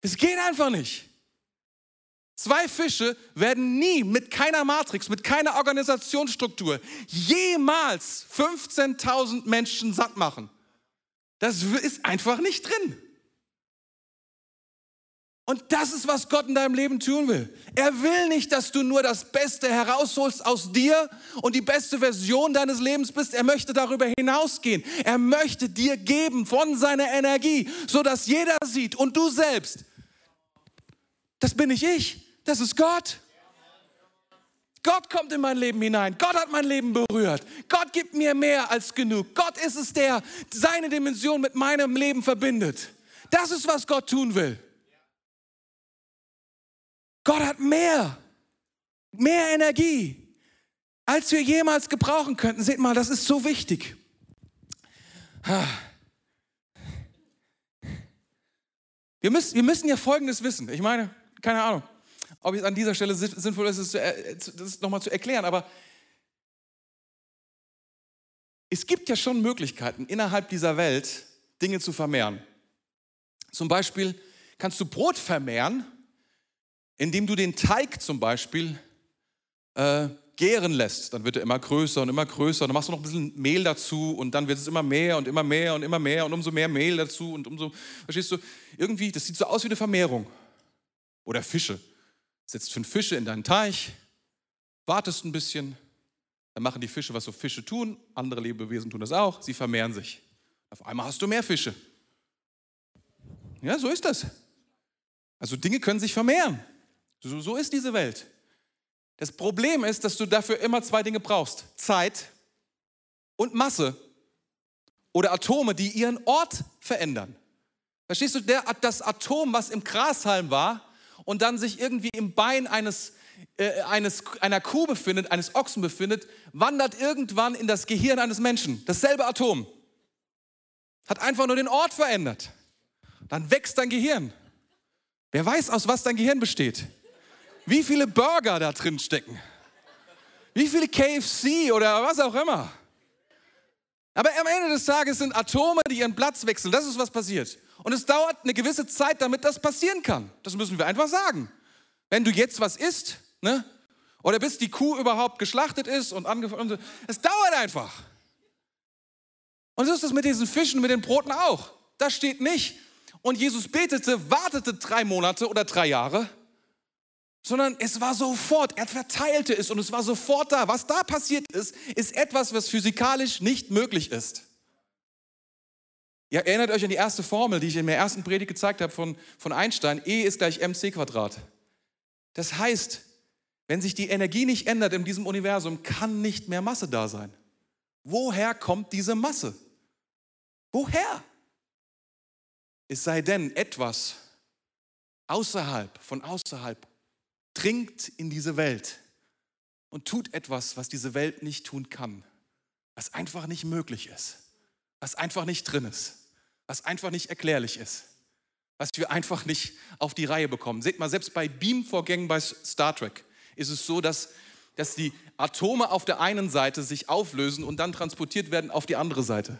Es geht einfach nicht. Zwei Fische werden nie mit keiner Matrix, mit keiner Organisationsstruktur jemals 15.000 Menschen satt machen. Das ist einfach nicht drin. Und das ist, was Gott in deinem Leben tun will. Er will nicht, dass du nur das Beste herausholst aus dir und die beste Version deines Lebens bist. Er möchte darüber hinausgehen. Er möchte dir geben von seiner Energie, sodass jeder sieht und du selbst. Das bin nicht ich, das ist Gott. Gott kommt in mein Leben hinein. Gott hat mein Leben berührt. Gott gibt mir mehr als genug. Gott ist es, der seine Dimension mit meinem Leben verbindet. Das ist, was Gott tun will. Gott hat mehr, mehr Energie, als wir jemals gebrauchen könnten. Seht mal, das ist so wichtig. Wir müssen, wir müssen ja Folgendes wissen. Ich meine, keine Ahnung, ob es an dieser Stelle sinnvoll ist, das nochmal zu erklären, aber es gibt ja schon Möglichkeiten, innerhalb dieser Welt Dinge zu vermehren. Zum Beispiel kannst du Brot vermehren, indem du den Teig zum Beispiel äh, gären lässt. Dann wird er immer größer und immer größer. Dann machst du noch ein bisschen Mehl dazu und dann wird es immer mehr und immer mehr und immer mehr und umso mehr Mehl dazu und umso, verstehst du, irgendwie, das sieht so aus wie eine Vermehrung. Oder Fische. Setzt fünf Fische in deinen Teich, wartest ein bisschen, dann machen die Fische, was so Fische tun. Andere Lebewesen tun das auch. Sie vermehren sich. Auf einmal hast du mehr Fische. Ja, so ist das. Also Dinge können sich vermehren. So, so ist diese Welt. Das Problem ist, dass du dafür immer zwei Dinge brauchst. Zeit und Masse. Oder Atome, die ihren Ort verändern. Verstehst du, der, das Atom, was im Grashalm war und dann sich irgendwie im Bein eines, äh, eines, einer Kuh befindet, eines Ochsen befindet, wandert irgendwann in das Gehirn eines Menschen. Dasselbe Atom. Hat einfach nur den Ort verändert. Dann wächst dein Gehirn. Wer weiß, aus was dein Gehirn besteht wie viele Burger da drin stecken. Wie viele KFC oder was auch immer. Aber am Ende des Tages sind Atome, die ihren Platz wechseln. Das ist, was passiert. Und es dauert eine gewisse Zeit, damit das passieren kann. Das müssen wir einfach sagen. Wenn du jetzt was isst, ne? oder bis die Kuh überhaupt geschlachtet ist und angefangen, es dauert einfach. Und so ist es mit diesen Fischen, mit den Broten auch. Da steht nicht, und Jesus betete, wartete drei Monate oder drei Jahre, sondern es war sofort, er verteilte es und es war sofort da. Was da passiert ist, ist etwas, was physikalisch nicht möglich ist. Ihr erinnert euch an die erste Formel, die ich in der ersten Predigt gezeigt habe von, von Einstein. E ist gleich mc Quadrat. Das heißt, wenn sich die Energie nicht ändert in diesem Universum, kann nicht mehr Masse da sein. Woher kommt diese Masse? Woher? Es sei denn, etwas außerhalb, von außerhalb dringt in diese Welt und tut etwas, was diese Welt nicht tun kann, was einfach nicht möglich ist. was einfach nicht drin ist, was einfach nicht erklärlich ist, was wir einfach nicht auf die Reihe bekommen. Seht mal, selbst bei Beamvorgängen bei Star Trek ist es so, dass, dass die Atome auf der einen Seite sich auflösen und dann transportiert werden auf die andere Seite.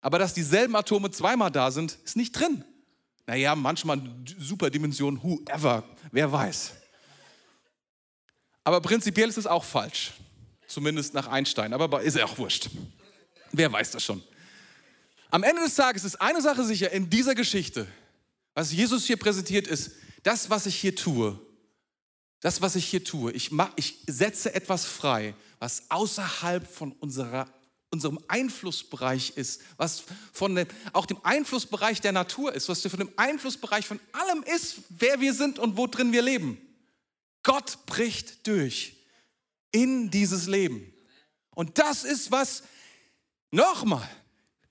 Aber dass dieselben Atome zweimal da sind, ist nicht drin. Naja, manchmal Superdimension, whoever, wer weiß. Aber prinzipiell ist es auch falsch. Zumindest nach Einstein, aber ist ja auch wurscht. Wer weiß das schon. Am Ende des Tages ist eine Sache sicher in dieser Geschichte, was Jesus hier präsentiert ist, das, was ich hier tue, das, was ich hier tue, ich, mach, ich setze etwas frei, was außerhalb von unserer, unserem Einflussbereich ist, was von dem, auch dem Einflussbereich der Natur ist, was von dem Einflussbereich von allem ist, wer wir sind und wo drin wir leben. Gott bricht durch in dieses Leben. Und das ist was, nochmal,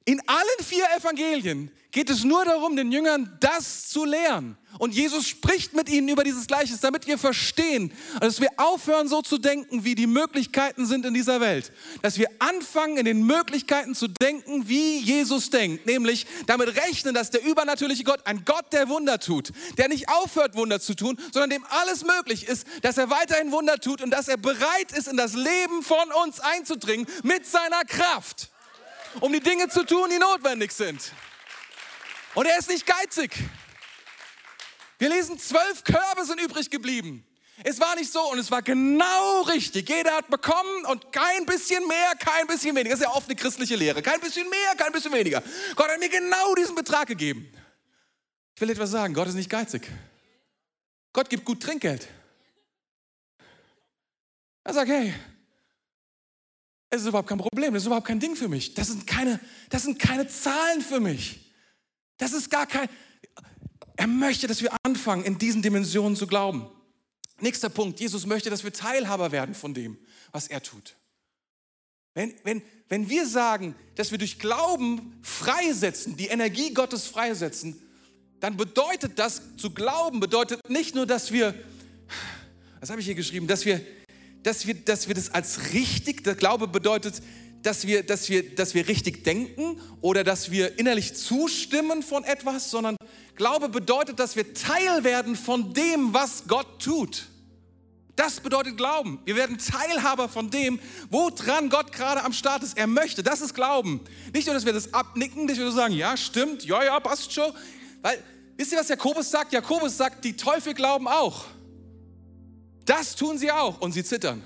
in allen vier Evangelien geht es nur darum, den Jüngern das zu lehren. Und Jesus spricht mit ihnen über dieses Gleiches, damit wir verstehen, dass wir aufhören, so zu denken, wie die Möglichkeiten sind in dieser Welt. Dass wir anfangen, in den Möglichkeiten zu denken, wie Jesus denkt. Nämlich damit rechnen, dass der übernatürliche Gott ein Gott der Wunder tut. Der nicht aufhört, Wunder zu tun, sondern dem alles möglich ist, dass er weiterhin Wunder tut und dass er bereit ist, in das Leben von uns einzudringen mit seiner Kraft um die Dinge zu tun, die notwendig sind. Und er ist nicht geizig. Wir lesen, zwölf Körbe sind übrig geblieben. Es war nicht so und es war genau richtig. Jeder hat bekommen und kein bisschen mehr, kein bisschen weniger. Das ist ja oft eine christliche Lehre. Kein bisschen mehr, kein bisschen weniger. Gott hat mir genau diesen Betrag gegeben. Ich will etwas sagen, Gott ist nicht geizig. Gott gibt gut Trinkgeld. Er sagt, hey, es ist überhaupt kein Problem, das ist überhaupt kein Ding für mich. Das sind keine, das sind keine Zahlen für mich. Das ist gar kein. Er möchte, dass wir anfangen, in diesen Dimensionen zu glauben. Nächster Punkt. Jesus möchte, dass wir Teilhaber werden von dem, was er tut. Wenn, wenn, wenn wir sagen, dass wir durch Glauben freisetzen, die Energie Gottes freisetzen, dann bedeutet das, zu glauben, bedeutet nicht nur, dass wir, was habe ich hier geschrieben, dass wir dass wir, dass wir das als richtig, der Glaube bedeutet, dass wir, dass, wir, dass wir richtig denken oder dass wir innerlich zustimmen von etwas, sondern Glaube bedeutet, dass wir Teil werden von dem, was Gott tut. Das bedeutet Glauben. Wir werden Teilhaber von dem, woran Gott gerade am Start ist. Er möchte. Das ist Glauben. Nicht nur, dass wir das abnicken, dass wir sagen, ja, stimmt, ja, ja, passt schon. Weil, wisst ihr, was Jakobus sagt? Jakobus sagt, die Teufel glauben auch. Das tun sie auch und sie zittern.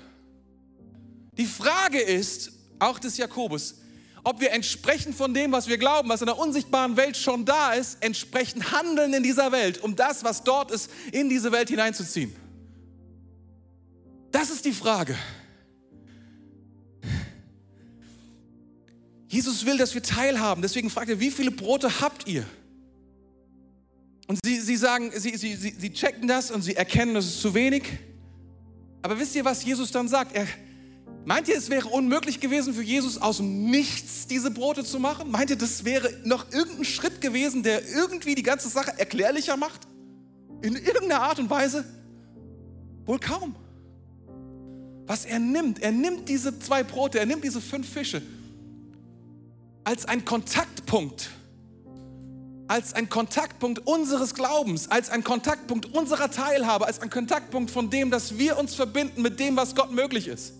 Die Frage ist, auch des Jakobus, ob wir entsprechend von dem, was wir glauben, was in der unsichtbaren Welt schon da ist, entsprechend handeln in dieser Welt, um das, was dort ist, in diese Welt hineinzuziehen. Das ist die Frage. Jesus will, dass wir teilhaben. Deswegen fragt er, wie viele Brote habt ihr? Und sie, sie sagen, sie, sie, sie, checken das und sie erkennen, das ist zu wenig. Aber wisst ihr, was Jesus dann sagt? Er, meint ihr, es wäre unmöglich gewesen für Jesus, aus Nichts diese Brote zu machen? Meint ihr, das wäre noch irgendein Schritt gewesen, der irgendwie die ganze Sache erklärlicher macht? In irgendeiner Art und Weise? Wohl kaum. Was er nimmt, er nimmt diese zwei Brote, er nimmt diese fünf Fische als ein Kontaktpunkt als ein Kontaktpunkt unseres Glaubens, als ein Kontaktpunkt unserer Teilhabe, als ein Kontaktpunkt von dem, dass wir uns verbinden mit dem, was Gott möglich ist.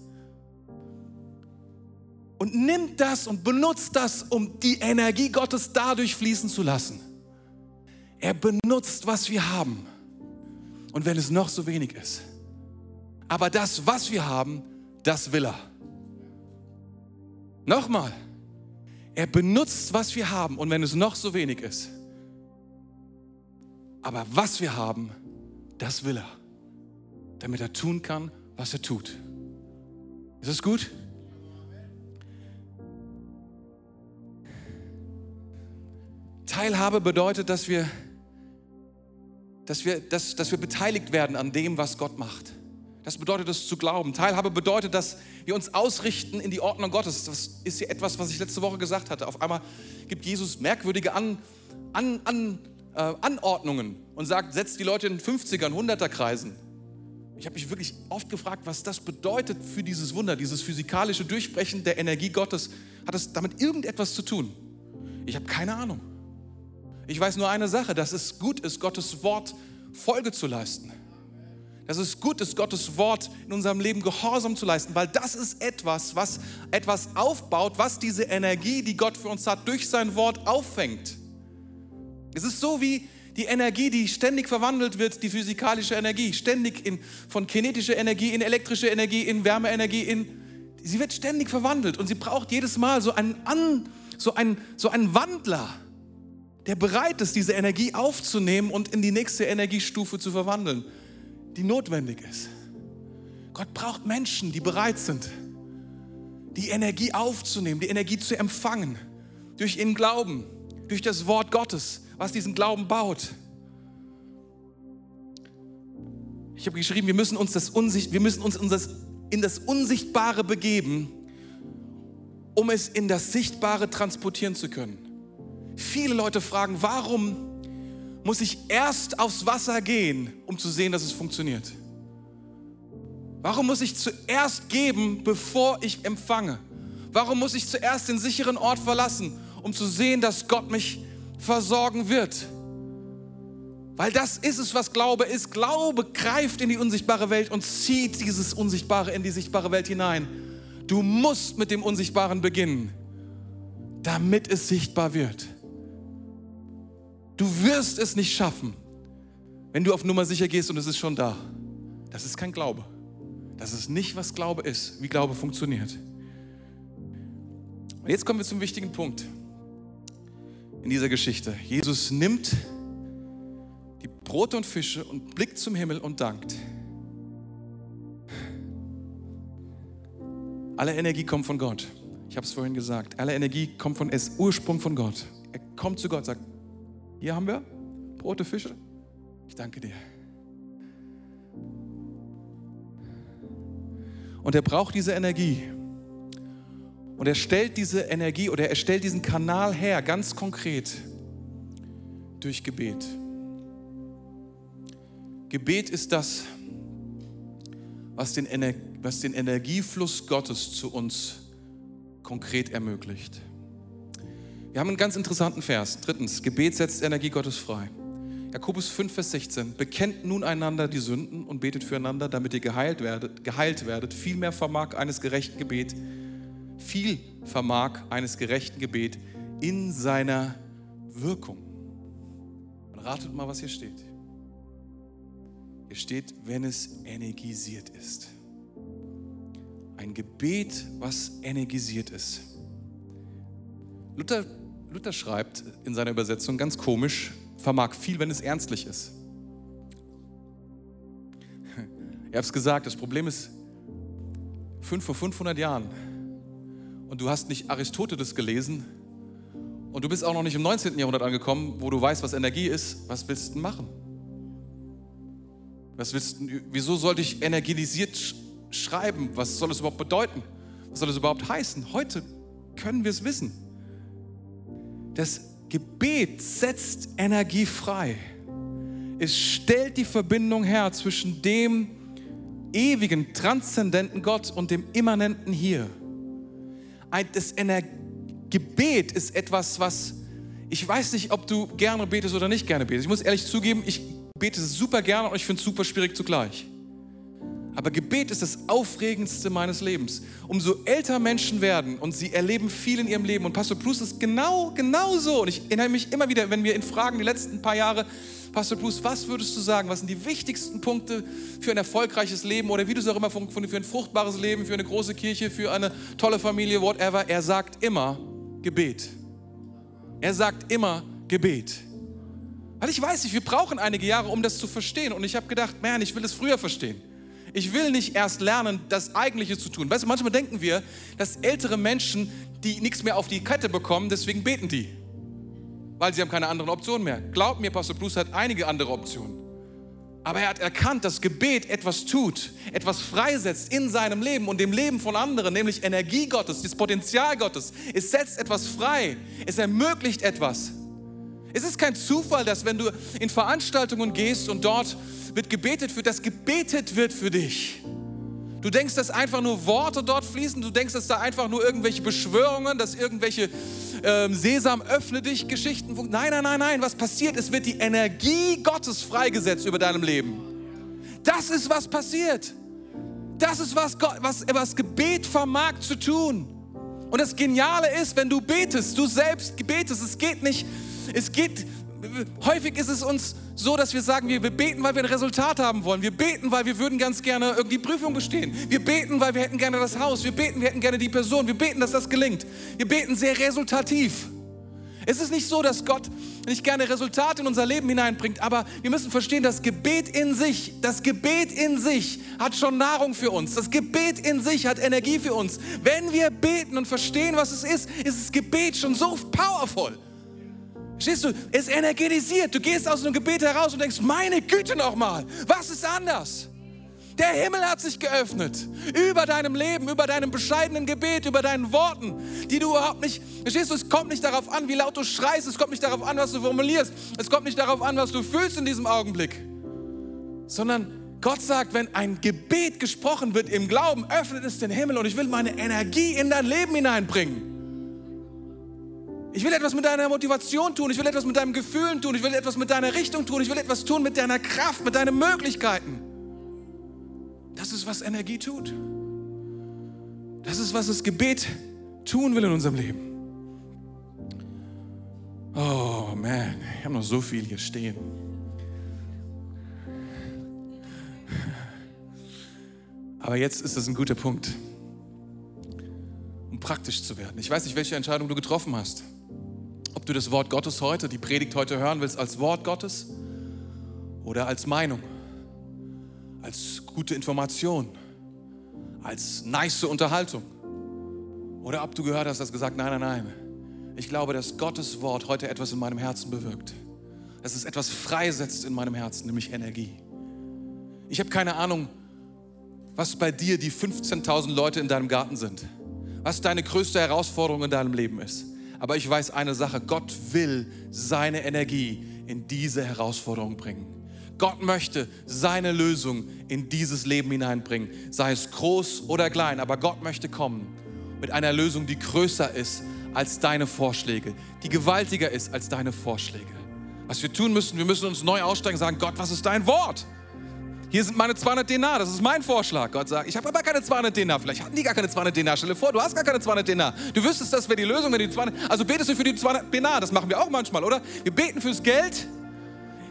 Und nimmt das und benutzt das, um die Energie Gottes dadurch fließen zu lassen. Er benutzt, was wir haben. Und wenn es noch so wenig ist. Aber das, was wir haben, das will er. Nochmal. Er benutzt, was wir haben. Und wenn es noch so wenig ist. Aber was wir haben, das will er, damit er tun kann, was er tut. Ist es gut? Teilhabe bedeutet, dass wir, dass, wir, dass, dass wir beteiligt werden an dem, was Gott macht. Das bedeutet es zu glauben. Teilhabe bedeutet, dass wir uns ausrichten in die Ordnung Gottes. Das ist ja etwas, was ich letzte Woche gesagt hatte. Auf einmal gibt Jesus merkwürdige an, an, an, äh, Anordnungen und sagt, setzt die Leute in 50er, 100er Kreisen. Ich habe mich wirklich oft gefragt, was das bedeutet für dieses Wunder, dieses physikalische Durchbrechen der Energie Gottes. Hat es damit irgendetwas zu tun? Ich habe keine Ahnung. Ich weiß nur eine Sache, dass es gut ist, Gottes Wort Folge zu leisten. Dass es gut ist, Gottes Wort in unserem Leben Gehorsam zu leisten, weil das ist etwas, was etwas aufbaut, was diese Energie, die Gott für uns hat, durch sein Wort auffängt. Es ist so wie die Energie, die ständig verwandelt wird, die physikalische Energie, ständig in, von kinetischer Energie in elektrische Energie, in Wärmeenergie, in, sie wird ständig verwandelt und sie braucht jedes Mal so einen, An, so einen, so einen Wandler, der bereit ist, diese Energie aufzunehmen und in die nächste Energiestufe zu verwandeln, die notwendig ist. Gott braucht Menschen, die bereit sind, die Energie aufzunehmen, die Energie zu empfangen, durch ihren Glauben, durch das Wort Gottes was diesen Glauben baut. Ich habe geschrieben, wir müssen uns, das Unsicht, wir müssen uns in das Unsichtbare begeben, um es in das Sichtbare transportieren zu können. Viele Leute fragen, warum muss ich erst aufs Wasser gehen, um zu sehen, dass es funktioniert? Warum muss ich zuerst geben, bevor ich empfange? Warum muss ich zuerst den sicheren Ort verlassen, um zu sehen, dass Gott mich versorgen wird. Weil das ist es, was Glaube ist. Glaube greift in die unsichtbare Welt und zieht dieses Unsichtbare in die sichtbare Welt hinein. Du musst mit dem Unsichtbaren beginnen, damit es sichtbar wird. Du wirst es nicht schaffen, wenn du auf Nummer sicher gehst und es ist schon da. Das ist kein Glaube. Das ist nicht, was Glaube ist, wie Glaube funktioniert. Und jetzt kommen wir zum wichtigen Punkt in dieser Geschichte. Jesus nimmt die Brote und Fische und blickt zum Himmel und dankt. Alle Energie kommt von Gott. Ich habe es vorhin gesagt. Alle Energie kommt von es Ursprung von Gott. Er kommt zu Gott, sagt: Hier haben wir Brote, Fische. Ich danke dir. Und er braucht diese Energie, und er stellt diese Energie oder er stellt diesen Kanal her, ganz konkret, durch Gebet. Gebet ist das, was den, Ener was den Energiefluss Gottes zu uns konkret ermöglicht. Wir haben einen ganz interessanten Vers. Drittens, Gebet setzt Energie Gottes frei. Jakobus 5, Vers 16. Bekennt nun einander die Sünden und betet füreinander, damit ihr geheilt werdet. Geheilt werdet. Vielmehr vermag eines gerechten Gebet viel vermag eines gerechten Gebet in seiner Wirkung. Und ratet mal, was hier steht. Hier steht, wenn es energisiert ist. Ein Gebet, was energisiert ist. Luther, Luther schreibt in seiner Übersetzung ganz komisch, vermag viel, wenn es ernstlich ist. Ich habe es gesagt, das Problem ist, vor 500 Jahren und du hast nicht Aristoteles gelesen und du bist auch noch nicht im 19. Jahrhundert angekommen, wo du weißt, was Energie ist, was willst du machen? Was willst du, wieso sollte ich energisiert schreiben? Was soll es überhaupt bedeuten? Was soll es überhaupt heißen? Heute können wir es wissen. Das Gebet setzt Energie frei. Es stellt die Verbindung her zwischen dem ewigen, transzendenten Gott und dem immanenten Hier das Gebet ist etwas, was ich weiß nicht, ob du gerne betest oder nicht gerne betest. Ich muss ehrlich zugeben, ich bete super gerne und ich finde es super schwierig zugleich. Aber Gebet ist das Aufregendste meines Lebens. Umso älter Menschen werden und sie erleben viel in ihrem Leben. Und Pastor Bruce ist genau, genau so. Und ich erinnere mich immer wieder, wenn wir ihn fragen, die letzten paar Jahre, Pastor Bruce, was würdest du sagen? Was sind die wichtigsten Punkte für ein erfolgreiches Leben oder wie du es auch immer für ein fruchtbares Leben, für eine große Kirche, für eine tolle Familie, whatever? Er sagt immer Gebet. Er sagt immer Gebet. Weil ich weiß nicht, wir brauchen einige Jahre, um das zu verstehen. Und ich habe gedacht, man, ich will es früher verstehen. Ich will nicht erst lernen, das Eigentliche zu tun. Weißt du, manchmal denken wir, dass ältere Menschen, die nichts mehr auf die Kette bekommen, deswegen beten die. Weil sie haben keine anderen Optionen mehr. Glaub mir, Pastor Bruce hat einige andere Optionen. Aber er hat erkannt, dass Gebet etwas tut, etwas freisetzt in seinem Leben und dem Leben von anderen, nämlich Energie Gottes, das Potenzial Gottes. Es setzt etwas frei. Es ermöglicht etwas. Es ist kein Zufall, dass wenn du in Veranstaltungen gehst und dort wird gebetet für, dass gebetet wird für dich. Du denkst, dass einfach nur Worte dort fließen. Du denkst, dass da einfach nur irgendwelche Beschwörungen, dass irgendwelche ähm, Sesam öffne dich Geschichten. Nein, nein, nein, nein. Was passiert? Es wird die Energie Gottes freigesetzt über deinem Leben. Das ist, was passiert. Das ist, was, Gott, was, was Gebet vermag zu tun. Und das Geniale ist, wenn du betest, du selbst betest, es geht nicht, es geht, häufig ist es uns so, dass wir sagen, wir, wir beten, weil wir ein Resultat haben wollen. Wir beten, weil wir würden ganz gerne irgendwie Prüfung bestehen. Wir beten, weil wir hätten gerne das Haus. Wir beten, wir hätten gerne die Person. Wir beten, dass das gelingt. Wir beten sehr resultativ. Es ist nicht so, dass Gott nicht gerne Resultate in unser Leben hineinbringt, aber wir müssen verstehen, das Gebet in sich, das Gebet in sich hat schon Nahrung für uns. Das Gebet in sich hat Energie für uns. Wenn wir beten und verstehen, was es ist, ist das Gebet schon so powerful. Verstehst du? Es energetisiert. Du gehst aus einem Gebet heraus und denkst, meine Güte nochmal, was ist anders? Der Himmel hat sich geöffnet über deinem Leben, über deinem bescheidenen Gebet, über deinen Worten, die du überhaupt nicht, verstehst du, es kommt nicht darauf an, wie laut du schreist, es kommt nicht darauf an, was du formulierst, es kommt nicht darauf an, was du fühlst in diesem Augenblick, sondern Gott sagt, wenn ein Gebet gesprochen wird im Glauben, öffnet es den Himmel und ich will meine Energie in dein Leben hineinbringen. Ich will etwas mit deiner Motivation tun, ich will etwas mit deinen Gefühlen tun, ich will etwas mit deiner Richtung tun, ich will etwas tun mit deiner Kraft, mit deinen Möglichkeiten. Das ist, was Energie tut. Das ist, was das Gebet tun will in unserem Leben. Oh man, ich habe noch so viel hier stehen. Aber jetzt ist das ein guter Punkt, um praktisch zu werden. Ich weiß nicht, welche Entscheidung du getroffen hast. Ob du das Wort Gottes heute, die Predigt heute hören willst als Wort Gottes oder als Meinung, als gute Information, als nice Unterhaltung. Oder ob du gehört hast, dass gesagt, nein, nein, nein. Ich glaube, dass Gottes Wort heute etwas in meinem Herzen bewirkt. Dass es etwas freisetzt in meinem Herzen, nämlich Energie. Ich habe keine Ahnung, was bei dir die 15.000 Leute in deinem Garten sind. Was deine größte Herausforderung in deinem Leben ist. Aber ich weiß eine Sache, Gott will seine Energie in diese Herausforderung bringen. Gott möchte seine Lösung in dieses Leben hineinbringen, sei es groß oder klein, aber Gott möchte kommen mit einer Lösung, die größer ist als deine Vorschläge, die gewaltiger ist als deine Vorschläge. Was wir tun müssen, wir müssen uns neu aussteigen und sagen, Gott, was ist dein Wort? Hier sind meine 200 Denar, das ist mein Vorschlag. Gott sagt, ich habe aber keine 200 Denar. Vielleicht hatten die gar keine 200 Denar. Stell dir vor, du hast gar keine 200 Denar. Du wüsstest, das wäre die Lösung, wenn die 200... Also betest du für die 200 Denar, das machen wir auch manchmal, oder? Wir beten fürs Geld.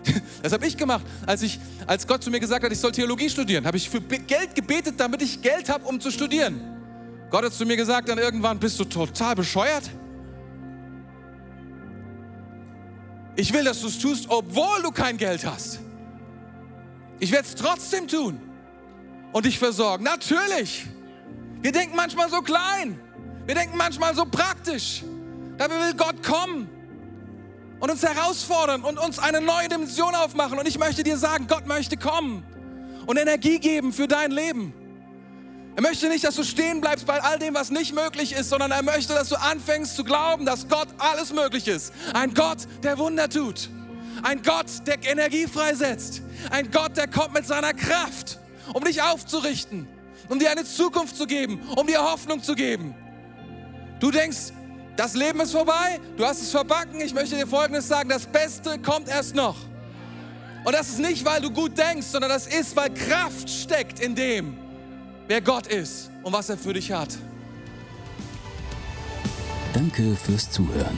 Das habe ich gemacht, als, ich, als Gott zu mir gesagt hat, ich soll Theologie studieren. Habe ich für Geld gebetet, damit ich Geld habe, um zu studieren. Gott hat zu mir gesagt dann irgendwann, bist du total bescheuert? Ich will, dass du es tust, obwohl du kein Geld hast. Ich werde es trotzdem tun und dich versorgen. Natürlich. Wir denken manchmal so klein. Wir denken manchmal so praktisch. Dabei will Gott kommen und uns herausfordern und uns eine neue Dimension aufmachen. Und ich möchte dir sagen, Gott möchte kommen und Energie geben für dein Leben. Er möchte nicht, dass du stehen bleibst bei all dem, was nicht möglich ist, sondern er möchte, dass du anfängst zu glauben, dass Gott alles möglich ist. Ein Gott, der Wunder tut. Ein Gott, der Energie freisetzt. Ein Gott, der kommt mit seiner Kraft, um dich aufzurichten, um dir eine Zukunft zu geben, um dir Hoffnung zu geben. Du denkst, das Leben ist vorbei, du hast es verbacken. Ich möchte dir Folgendes sagen, das Beste kommt erst noch. Und das ist nicht, weil du gut denkst, sondern das ist, weil Kraft steckt in dem, wer Gott ist und was er für dich hat. Danke fürs Zuhören.